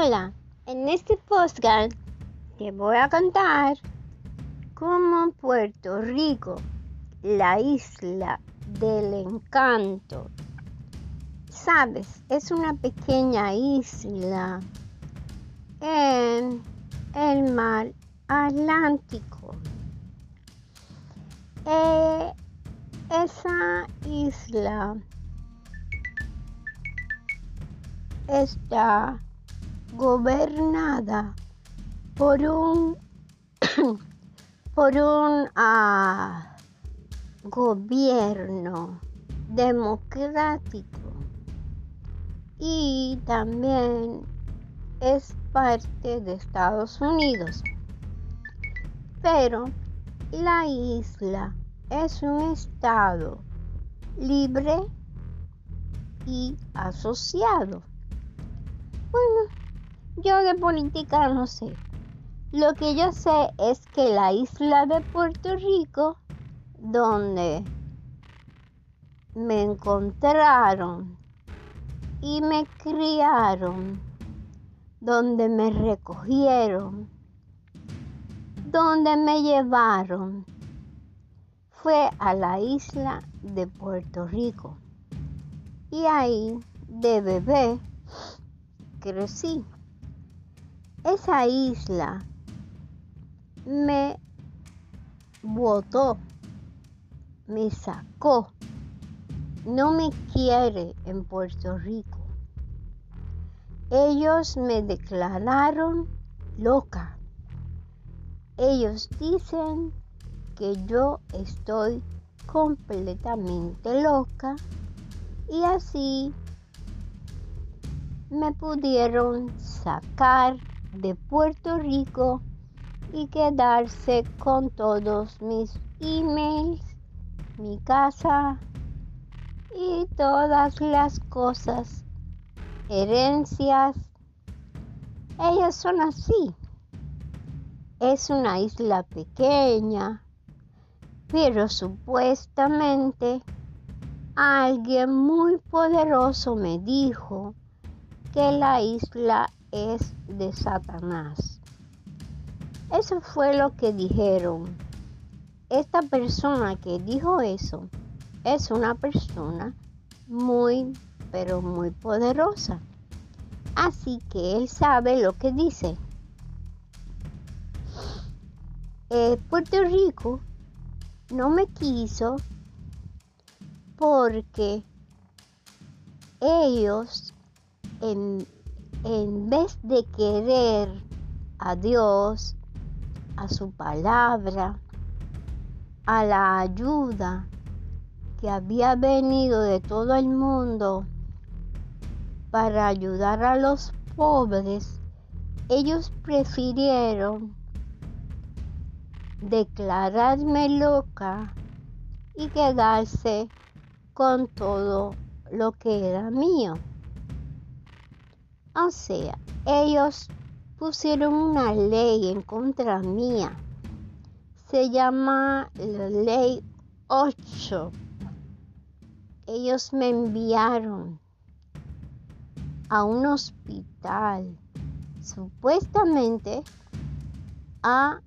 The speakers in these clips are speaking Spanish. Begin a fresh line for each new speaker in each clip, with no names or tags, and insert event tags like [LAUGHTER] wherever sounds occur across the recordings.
Hola, en este podcast te voy a contar cómo Puerto Rico, la isla del encanto, sabes, es una pequeña isla en el mar Atlántico. Eh, esa isla está gobernada por un [COUGHS] por un ah, gobierno democrático y también es parte de Estados Unidos. Pero la isla es un estado libre y asociado. Yo de política no sé. Lo que yo sé es que la isla de Puerto Rico, donde me encontraron y me criaron, donde me recogieron, donde me llevaron, fue a la isla de Puerto Rico. Y ahí, de bebé, crecí esa isla me botó, me sacó, no me quiere en Puerto Rico. Ellos me declararon loca. Ellos dicen que yo estoy completamente loca y así me pudieron sacar de Puerto Rico y quedarse con todos mis emails, mi casa y todas las cosas, herencias. Ellos son así. Es una isla pequeña, pero supuestamente alguien muy poderoso me dijo que la isla es de Satanás. Eso fue lo que dijeron. Esta persona que dijo eso es una persona muy, pero muy poderosa. Así que él sabe lo que dice. Eh, Puerto Rico no me quiso porque ellos en en vez de querer a Dios, a su palabra, a la ayuda que había venido de todo el mundo para ayudar a los pobres, ellos prefirieron declararme loca y quedarse con todo lo que era mío. O sea, ellos pusieron una ley en contra mía. Se llama la ley 8. Ellos me enviaron a un hospital, supuestamente a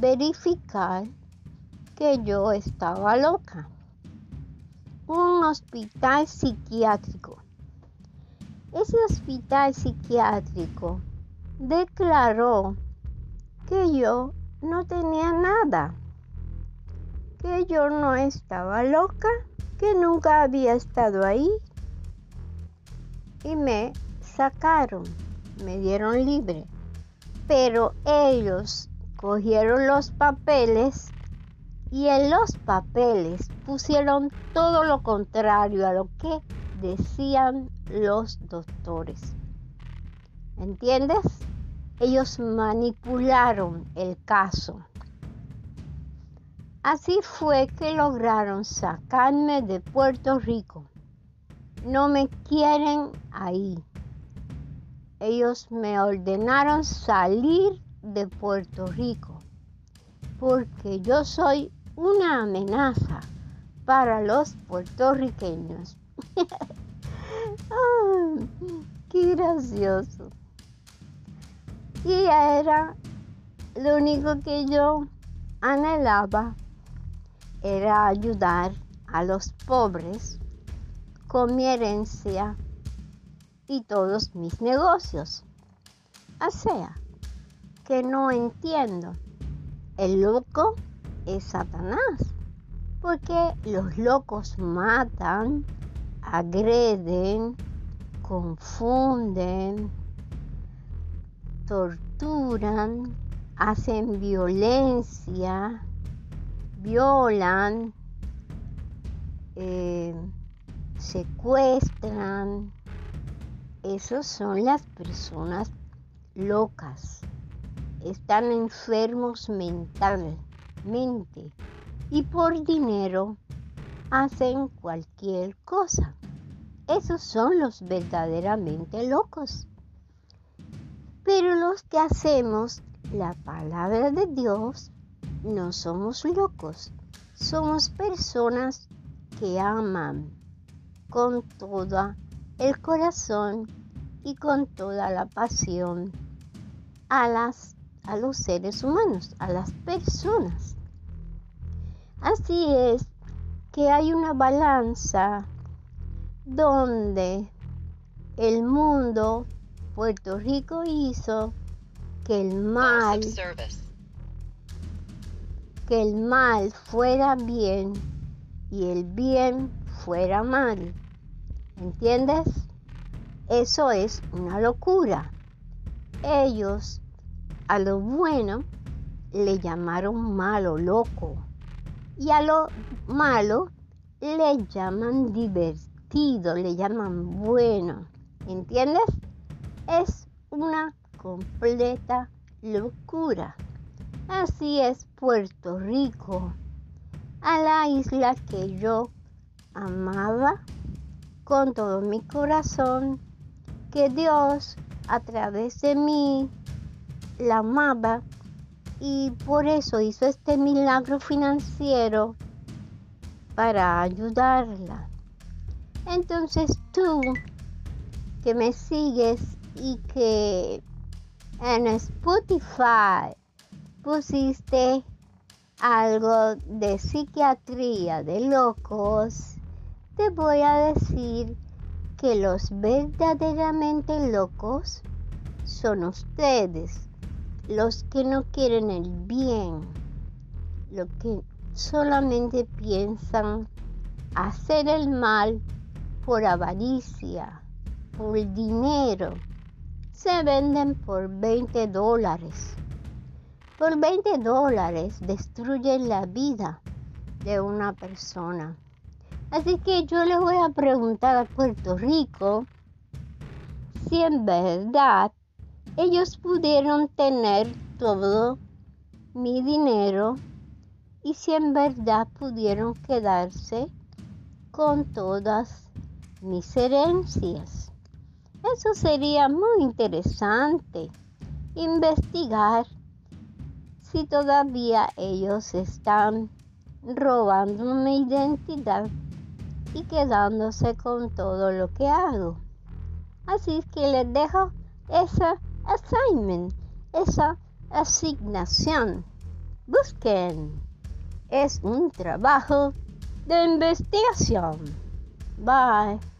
verificar que yo estaba loca. Un hospital psiquiátrico. Ese hospital psiquiátrico declaró que yo no tenía nada, que yo no estaba loca, que nunca había estado ahí y me sacaron, me dieron libre. Pero ellos cogieron los papeles y en los papeles pusieron todo lo contrario a lo que decían los doctores. ¿Entiendes? Ellos manipularon el caso. Así fue que lograron sacarme de Puerto Rico. No me quieren ahí. Ellos me ordenaron salir de Puerto Rico porque yo soy una amenaza para los puertorriqueños. Qué gracioso. Y era lo único que yo anhelaba era ayudar a los pobres con mi herencia y todos mis negocios. O sea, que no entiendo. El loco es Satanás, porque los locos matan, agreden, confunden, torturan, hacen violencia, violan, eh, secuestran. Esos son las personas locas. Están enfermos mentalmente y por dinero hacen cualquier cosa. Esos son los verdaderamente locos. Pero los que hacemos la palabra de Dios no somos locos, somos personas que aman con todo el corazón y con toda la pasión a, las, a los seres humanos, a las personas. Así es que hay una balanza donde el mundo, Puerto Rico hizo que el mal que el mal fuera bien y el bien fuera mal. ¿Entiendes? Eso es una locura. Ellos a lo bueno le llamaron malo, loco. Y a lo malo le llaman divertido, le llaman bueno. ¿Entiendes? Es una completa locura. Así es Puerto Rico, a la isla que yo amaba con todo mi corazón, que Dios a través de mí la amaba y por eso hizo este milagro financiero para ayudarla. Entonces tú que me sigues y que en Spotify pusiste algo de psiquiatría de locos, te voy a decir que los verdaderamente locos son ustedes, los que no quieren el bien, los que solamente piensan hacer el mal por avaricia, por dinero. Se venden por 20 dólares por 20 dólares destruyen la vida de una persona. Así que yo le voy a preguntar a Puerto Rico si en verdad ellos pudieron tener todo mi dinero y si en verdad pudieron quedarse con todas mis herencias. Eso sería muy interesante investigar si todavía ellos están robando mi identidad y quedándose con todo lo que hago. Así que les dejo esa assignment, esa asignación. Busquen. Es un trabajo de investigación. Bye.